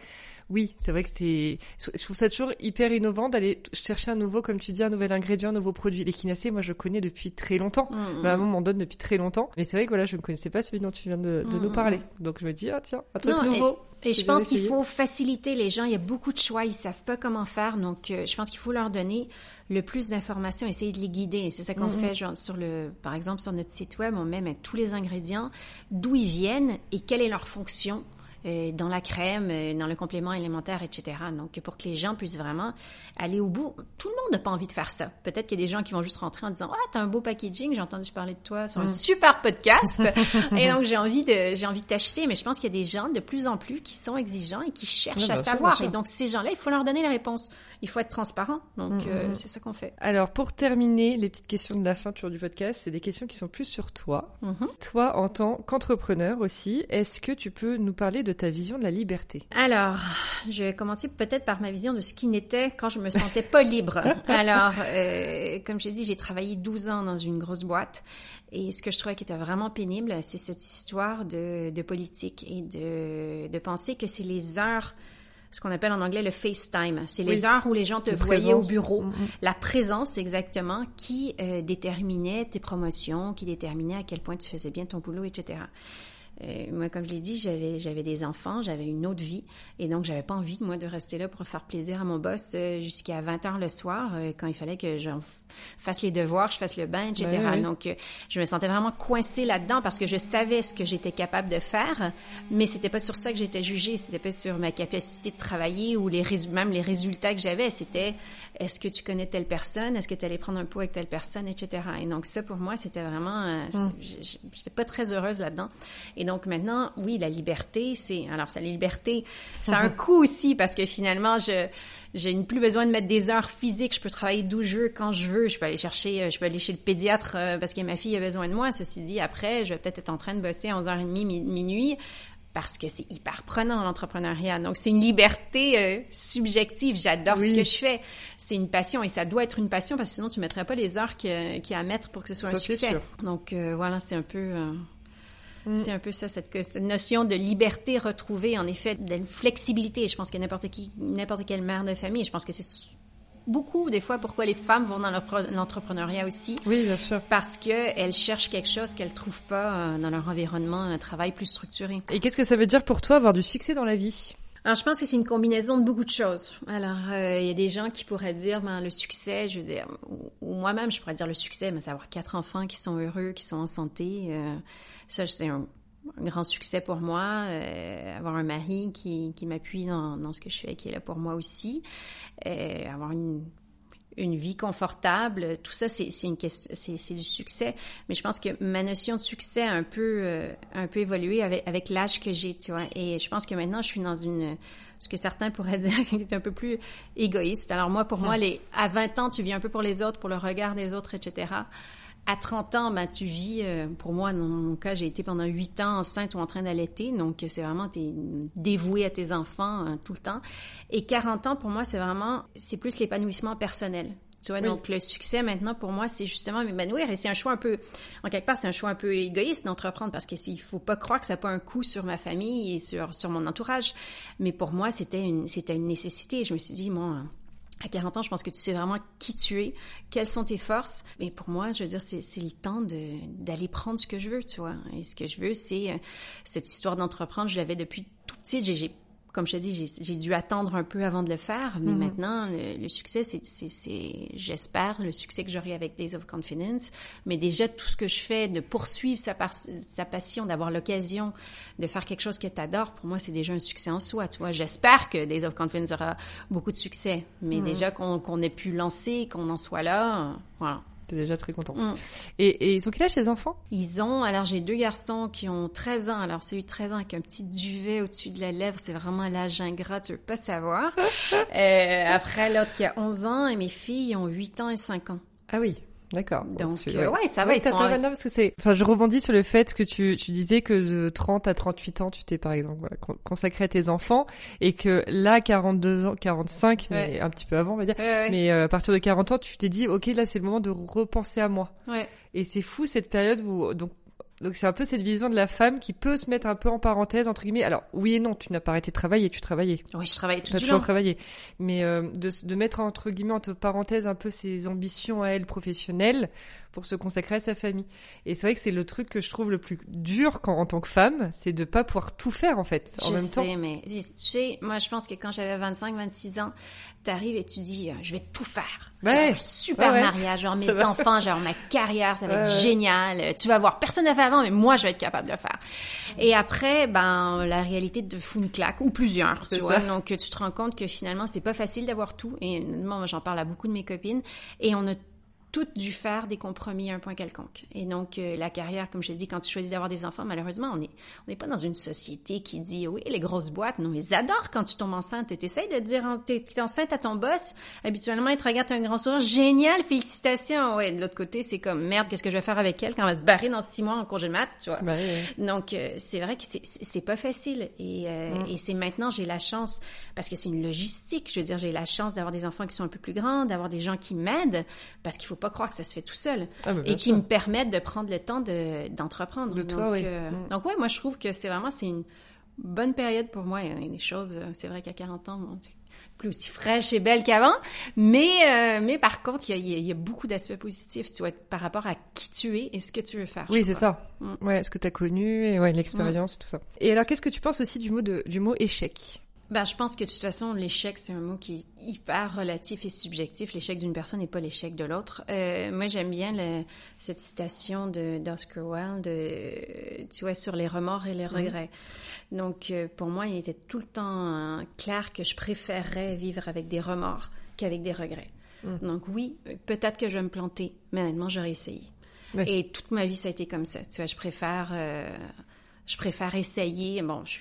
oui, c'est vrai que c'est. Je trouve ça toujours hyper innovant d'aller chercher un nouveau, comme tu dis, un nouvel ingrédient, un nouveau produit. L'équinacée, moi, je connais depuis très longtemps. Mm, Ma maman m'en donne depuis très longtemps. Mais c'est vrai que voilà, je ne connaissais pas celui dont tu viens de, de Mm, nous mm, parler. Donc je me dis, ah tiens, un truc Non, nouveau. Et je pense qu'il faut faciliter les gens. Il y a beaucoup de choix, ils savent pas comment faire. Donc, euh, je pense qu'il faut leur donner le plus d'informations, essayer de les guider. Et c'est ça qu'on Mhm. fait, genre, sur le, par exemple, sur notre site web, on met, met tous les ingrédients, d'où ils viennent et quelle est leur fonction. Euh, dans la crème, euh, dans le complément alimentaire, etc. Donc, pour que les gens puissent vraiment aller au bout. Tout le monde n'a pas envie de faire ça. Peut-être qu'il y a des gens qui vont juste rentrer en disant, ah, t'as un beau packaging, j'ai entendu parler de toi sur un Mm. super podcast. <laughs> et donc, j'ai envie de, j'ai envie de t'acheter. Mais je pense qu'il y a des gens de plus en plus qui sont exigeants et qui cherchent à savoir. Et donc, ces gens-là, il faut leur donner la réponse. Il faut être transparent. Donc, Mm, euh, mm. c'est ça qu'on fait. Alors, pour terminer, les petites questions de la fin toujours du podcast, c'est des questions qui sont plus sur toi. Mhm. Toi, en tant qu'entrepreneur aussi, est-ce que tu peux nous parler de ta vision de la liberté? Alors, je vais commencer peut-être par ma vision de ce qui n'était quand je me sentais pas libre. <laughs> Alors, euh, comme j'ai dit, j'ai travaillé 12 ans dans une grosse boîte et ce que je trouvais qui était vraiment pénible, c'est cette histoire de, de politique et de, de penser que c'est les heures ce qu'on appelle en anglais le FaceTime. C'est les Oui. heures où les gens te voyaient au bureau. Mm, mm. La présence, exactement, qui euh, déterminait tes promotions, qui déterminait à quel point tu faisais bien ton boulot, etc. Euh, moi, comme je l'ai dit, j'avais j'avais des enfants, j'avais une autre vie, et donc j'avais pas envie moi de rester là pour faire plaisir à mon boss euh, jusqu'à 20 heures le soir euh, quand il fallait que je fasse les devoirs, je fasse le bain, etc. Ben Donc, je me sentais vraiment coincée là-dedans parce que je savais ce que j'étais capable de faire, mais c'était pas sur ça que j'étais jugée, c'était pas sur ma capacité de travailler ou les même les résultats que j'avais, c'était est-ce que tu connais telle personne, est-ce que tu allais prendre un pot avec telle personne, etc. Et donc ça pour moi c'était vraiment, mm. j'étais pas très heureuse là-dedans. Et donc maintenant, oui, la liberté, c'est alors ça, la liberté, ça a un coût aussi parce que finalement, je j'ai plus besoin de mettre des heures physiques. Je peux travailler d'où je veux, quand je veux. Je peux aller chercher, euh, je peux aller chez le pédiatre euh, parce que ma fille a besoin de moi. Ceci dit, après, je vais peut-être être en train de bosser à 11h30, minuit parce que c'est hyper prenant l'entrepreneuriat. Donc c'est une liberté euh, subjective. J'adore ce que je fais. C'est une passion et ça doit être une passion parce que sinon tu mettrais pas les heures qu'il y a à mettre pour que ce soit un succès. Donc voilà, c'est un peu Mm. C'est un peu ça, cette, cette, notion de liberté retrouvée, en effet, de flexibilité. Je pense que n'importe qui, n'importe quelle mère de famille, je pense que c'est beaucoup des fois pourquoi les femmes vont dans l'entrepreneuriat aussi. Oui, bien sûr. Parce qu'elles cherchent quelque chose qu'elles trouvent pas euh, dans leur environnement, un travail plus structuré. Et qu'est-ce que ça veut dire pour toi avoir du succès dans la vie? Alors, je pense que c'est une combinaison de beaucoup de choses. Alors, euh, il y a des gens qui pourraient dire, ben, le succès, je veux dire, ou, moi-même, je pourrais dire le succès, mais c'est avoir quatre enfants qui sont heureux, qui sont en santé. Euh, ça, c'est un, grand succès pour moi. Euh, avoir un mari qui, qui m'appuie dans, dans ce que je fais, qui est là pour moi aussi. Euh, avoir une une vie confortable, tout ça, c'est une question, c'est du succès. Mais je pense que ma notion de succès a un peu, euh, un peu évolué avec, avec l'âge que j'ai, tu vois. Et je pense que maintenant, je suis dans une, ce que certains pourraient <laughs> dire qui est un peu plus égoïste. Alors moi, pour moi, les, à 20 ans, tu vis un peu pour les autres, pour le regard des autres, etc à 30 ans, ben, tu vis, euh, pour moi, dans mon cas, j'ai été pendant 8 ans enceinte ou en train d'allaiter, donc c'est vraiment, tu es dévoué à tes enfants euh, tout le temps. Et 40 ans, pour moi, c'est vraiment, c'est plus l'épanouissement personnel. Tu vois, donc le succès maintenant pour moi, c'est justement m'épanouir et c'est un choix un peu, en quelque part, c'est un choix un peu égoïste d'entreprendre parce que il faut pas croire que ça n'a pas un coût sur ma famille et sur sur mon entourage. Mais pour moi, c'était une c'était une nécessité. Je me suis dit, moi, à 40 ans, je pense que tu sais vraiment qui tu es, quelles sont tes forces. Mais pour moi, je veux dire, c'est le temps d'aller prendre ce que je veux, tu vois. Et ce que je veux, c'est euh, cette histoire d'entreprendre. Je l'avais depuis tout petit. J'ai comme je te dis, j'ai dû attendre un peu avant de le faire, mais mhm. maintenant, le, succès, c'est, j'espère, le succès que j'aurai avec Days of Confidence. Mais déjà, tout ce que je fais, de poursuivre sa, sa passion, d'avoir l'occasion de faire quelque chose que tu adores, pour moi, c'est déjà un succès en soi. Tu vois, j'espère que Days of Confidence aura beaucoup de succès, mais mhm. déjà qu'on ait pu lancer, qu'on en soit là, voilà. T'es déjà très contente. Mm. Et, et, ils ont quel âge les enfants? Ils ont, alors j'ai deux garçons qui ont 13 ans. Alors celui de 13 ans avec un petit duvet au-dessus de la lèvre, c'est vraiment l'âge ingrat, tu veux pas savoir. <laughs> euh, après l'autre qui a 11 ans et mes filles ont 8 ans et 5 ans. Ah oui. D'accord. Donc, euh, ouais, ça va, ils sont... parce que c'est... Enfin, je rebondis sur le fait que tu, tu disais que de 30 à 38 ans, tu t'es, par exemple, voilà, consacré à tes enfants, et que là, 42 ans, 45, mais un petit peu avant, on va dire, mais euh, à partir de 40 ans, tu t'es dit, ok, là, c'est le moment de repenser à moi. Ouais. Et c'est fou, cette période où, donc, donc c'est un peu cette vision de la femme qui peut se mettre un peu en parenthèse entre guillemets. Alors oui et non, tu n'as pas arrêté de travailler, tu travaillais. Oui, je travaillais tout Tu as toujours travaillé, mais euh, de, de mettre entre guillemets entre parenthèses un peu ses ambitions à elle professionnelles pour se consacrer à sa famille. Et c'est vrai que c'est le truc que je trouve le plus dur quand, en tant que femme, c'est de pas pouvoir tout faire en fait en je même sais, temps. mais tu sais, moi je pense que quand j'avais 25, 26 ans, tu arrives et tu dis, euh, je vais tout faire. Ouais. Un super mariage, genre mes enfants, genre ma carrière, ça va être génial. Tu vas voir, personne n'a fait avant, mais moi je vais être capable de le faire. Et après, ben la réalité te fout une claque ou plusieurs, tu vois. Donc tu te rends compte que finalement c'est pas facile d'avoir tout. Et moi j'en parle à beaucoup de mes copines. Et on a toutes dû faire des compromis à un point quelconque. Et donc, euh, la carrière, comme je dis, quand tu choisis d'avoir des enfants, malheureusement, on n'est on est pas dans une société qui dit, oui, les grosses boîtes, non, ils adorent quand tu tombes enceinte. Tu essaies de dire, tu es enceinte à ton boss, habituellement, il te regarde un grand sourire, génial, félicitations. Ouais, de l'autre côté, c'est comme, merde, qu'est-ce que je vais faire avec elle quand elle va se barrer dans six mois en congé de maths, tu vois. Donc, euh, c'est vrai que c'est pas facile. Et, euh, mm. et c'est maintenant, j'ai la chance, parce que c'est une logistique, je veux dire, j'ai la chance d'avoir des enfants qui sont un peu plus grands, d'avoir des gens qui m'aident, parce qu'il faut pas croire que ça se fait tout seul ah, et qui me permettent de prendre le temps d'entreprendre. De, donc, oui. Euh, mm. donc ouais, moi je trouve que c'est vraiment c'est une bonne période pour moi. Il y a des choses, euh, c'est vrai qu'à 40 ans, plus aussi fraîche et belle qu'avant. Mais, euh, mais par contre, il y a, y a, beaucoup d'aspects positifs, tu vois, par rapport à qui tu es et ce que tu veux faire. Oui, c'est ça. Mm. Ouais, ce que tu as connu et ouais, l'expérience et tout ça. Et alors, qu'est-ce que tu penses aussi du mot de, du mot échec? Ben, je pense que de toute façon, l'échec, c'est un mot qui est hyper relatif et subjectif. L'échec d'une personne n'est pas l'échec de l'autre. Euh, moi, j'aime bien le, cette citation de d'Oscar Wilde, de, tu vois, sur les remords et les regrets. Donc, euh, pour moi, il était tout le temps clair que je préférerais vivre avec des remords qu'avec des regrets. Mhm. Donc, oui, peut-être que je vais me planter, mais honnêtement, j'aurais essayé. Et toute ma vie, ça a été comme ça. Tu vois, je préfère... Je préfère essayer. Bon, je,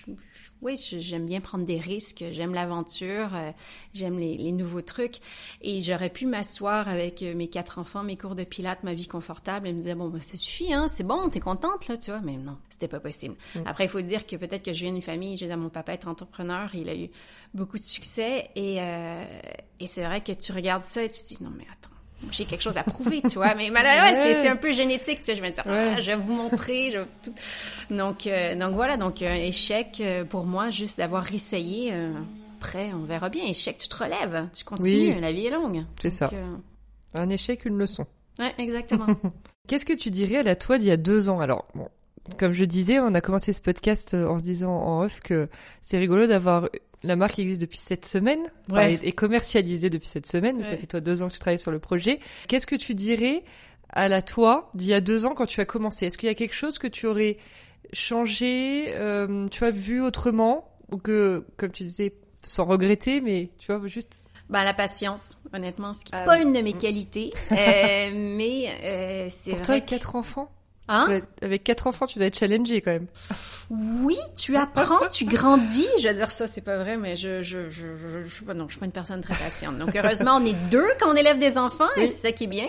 oui, j'aime bien prendre des risques, j'aime l'aventure, euh, j'aime les, nouveaux trucs. Et j'aurais pu m'asseoir avec euh, mes quatre enfants, mes cours de pilates, ma vie confortable et me dire, bon, bah, ça suffit, hein, c'est bon, t'es contente, là, tu vois. Mais non, c'était pas possible. Mm. Après, il faut dire que peut-être que je viens d'une famille, je veux dire, mon papa est entrepreneur, il a eu beaucoup de succès et, euh, et c'est vrai que tu regardes ça et tu te dis, non, mais attends j'ai quelque chose à prouver, tu vois. Mais malheureusement, c'est un peu génétique, tu sais. Je me dis, ah, je vais vous montrer. Je... Donc, euh, donc voilà, donc un échec euh, pour moi, juste d'avoir essayé. Euh, après, on verra bien. Échec, tu te relèves, tu continues. La vie est longue. C'est ça. Un échec, une leçon. Ouais, exactement. <laughs> Qu'est-ce que tu dirais à la toi d'il y a deux ans? Alors, bon, comme je disais, on a commencé ce podcast en se disant en off que c'est rigolo d'avoir la marque existe depuis cette semaine, ouais. est, commercialisée depuis cette semaine, mais ça fait toi deux ans que tu travailles sur le projet. Qu'est-ce que tu dirais à la toi d'il y a deux ans quand tu as commencé? Est-ce qu'il y a quelque chose que tu aurais changé, euh, tu as vu autrement, ou que, comme tu disais, sans regretter, mais tu vois, juste ben, la patience, honnêtement, ce qui n'est ah pas une de mes qualités, <laughs> euh, mais euh, c'est vrai. Pour toi, quatre enfants? Hein avec quatre enfants, tu dois être challengé quand même. Oui, tu apprends, tu grandis. Je veux dire ça, c'est pas vrai, mais je je je je, je suis pas non, je suis pas une personne très patiente. Donc heureusement, on est deux quand on élève des enfants, et c'est ça qui est bien,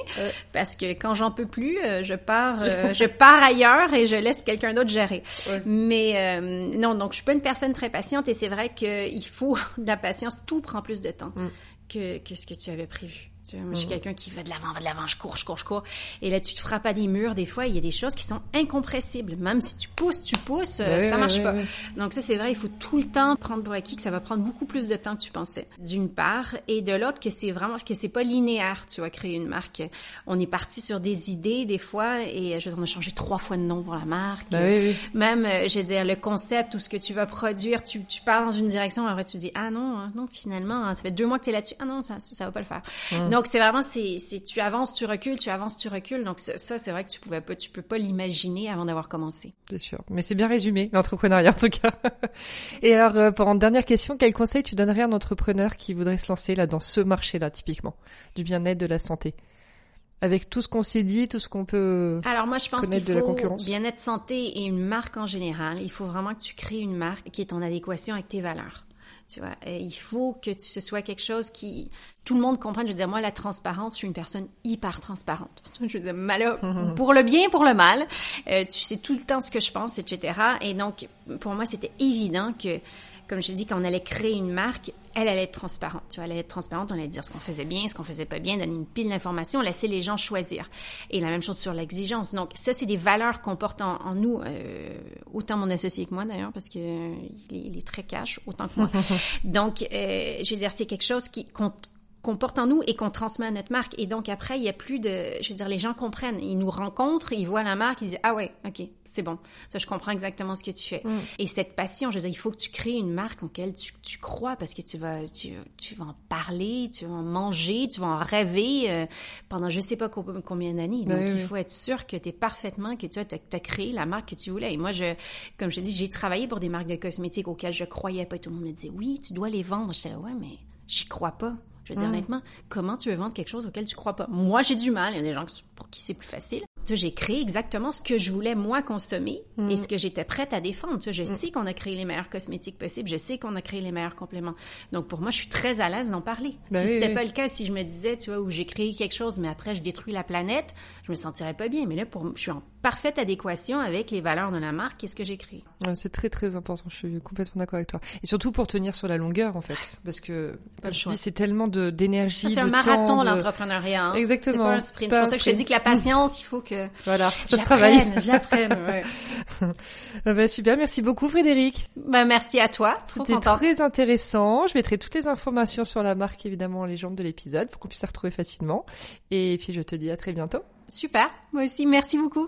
parce que quand j'en peux plus, euh, je pars, euh, <laughs> je pars ailleurs et je laisse quelqu'un d'autre gérer. Mais euh, non, donc je suis pas une personne très patiente, et c'est vrai qu'il faut <laughs> de la patience. Tout prend plus de temps mm. que que ce que tu avais prévu. Tu moi, je suis mhm. quelqu'un qui va de l'avant, va de l'avant, je cours, je cours, je cours. Et là, tu te frappes à des murs. Des fois, il y a des choses qui sont incompressibles. Même si tu pousses, tu pousses, euh, ça marche pas. Donc ça, c'est vrai, il faut tout le temps prendre pour acquis que ça va prendre beaucoup plus de temps que tu pensais. D'une part. Et de l'autre, que c'est vraiment, que c'est pas linéaire, tu vois, créer une marque. On est parti sur des idées, des fois, et je veux dire, on a changé trois fois de nom pour la marque. Ben Même, euh, je veux dire, le concept ou ce que tu vas produire, tu, tu pars dans une direction, après tu dis, ah non, hein, non, finalement, hein, ça fait deux mois que tu es là-dessus. Ah non, ça, ça, va pas le faire. Donc, c'est vraiment, c'est, tu avances, tu recules, tu avances, tu recules. Donc, ça, c'est vrai que tu pouvais pas, tu peux pas l'imaginer avant d'avoir commencé. C'est sûr. Mais c'est bien résumé, l'entrepreneuriat, en tout cas. <laughs> Et alors, euh, pour une dernière question, quel conseil tu donnerais à un entrepreneur qui voudrait se lancer là, dans ce marché-là, typiquement, du bien-être, de la santé? avec tout ce qu'on s'est dit, tout ce qu'on peut Alors moi je pense qu'il faut bien-être santé et une marque en général, il faut vraiment que tu crées une marque qui est en adéquation avec tes valeurs. Tu vois, et il faut que ce soit quelque chose qui tout le monde comprenne. Je veux dire, moi, la transparence, je suis une personne hyper transparente. <laughs> Je veux dire, mal, <laughs> pour le bien, pour le mal. Euh, tu sais tout le temps ce que je pense, etc. Et donc, pour moi, c'était évident que comme je dis, quand on allait créer une marque, elle allait être transparente. Tu vois, elle allait être transparente, on allait dire ce qu'on faisait bien, ce qu'on faisait pas bien, donner une pile d'informations, laisser les gens choisir. Et la même chose sur l'exigence. Donc, ça, c'est des valeurs qu'on porte en, nous, euh, autant mon associé que moi d'ailleurs, parce que il, est, très cash, autant que moi. <laughs> Donc, euh, je veux dire, c'est quelque chose qui compte qu'on porte en nous et qu'on transmet à notre marque. Et donc après, il y a plus de, je veux dire, les gens comprennent, ils nous rencontrent, ils voient la marque, ils disent ah ouais, ok, c'est bon, ça je comprends exactement ce que tu fais. Mm. Et cette passion, je veux dire, il faut que tu crées une marque en laquelle tu, tu crois parce que tu vas, tu, tu, vas en parler, tu vas en manger, tu vas en rêver euh, pendant je sais pas combien d'années. Donc il faut être sûr que tu es parfaitement, que tu as, créé la marque que tu voulais. Et moi, je, comme je te dis, j'ai travaillé pour des marques de cosmétiques auxquelles je croyais pas. Et tout le monde me disait oui, tu dois les vendre. Je disais ouais, mais j'y crois pas. Je veux dire, mm. honnêtement, comment tu veux vendre quelque chose auquel tu crois pas? Moi, j'ai du mal. Il y a des gens pour qui c'est plus facile. J'ai créé exactement ce que je voulais, moi, consommer et mm. ce que j'étais prête à défendre. Tu je mm. sais qu'on a créé les meilleurs cosmétiques possibles. Je sais qu'on a créé les meilleurs compléments. Donc, pour moi, je suis très à l'aise d'en parler. Ben si c'était pas le cas, si je me disais, tu vois, où j'ai créé quelque chose, mais après, je détruis la planète, je me sentirais pas bien. Mais là, pour, je suis en parfaite adéquation avec les valeurs de la marque et ce que j'ai créé. c'est très, très important. Je suis complètement d'accord avec toi. Et surtout pour tenir sur la longueur, en fait. Parce que, comme je dis, c'est tellement d'énergie. C'est un marathon, l'entrepreneuriat. Hein. Exactement. C'est pas un sprint. C'est pour ça que je te dis que la patience, il faut que voilà, ça se travaille. <laughs> J'apprenne, ouais. <laughs> bah, super, merci beaucoup Frédéric. Bah, merci à toi. C'était très intéressant. Je mettrai toutes les informations sur la marque évidemment en légende de l'épisode pour qu'on puisse la retrouver facilement. Et puis je te dis à très bientôt. Super, moi aussi, merci beaucoup.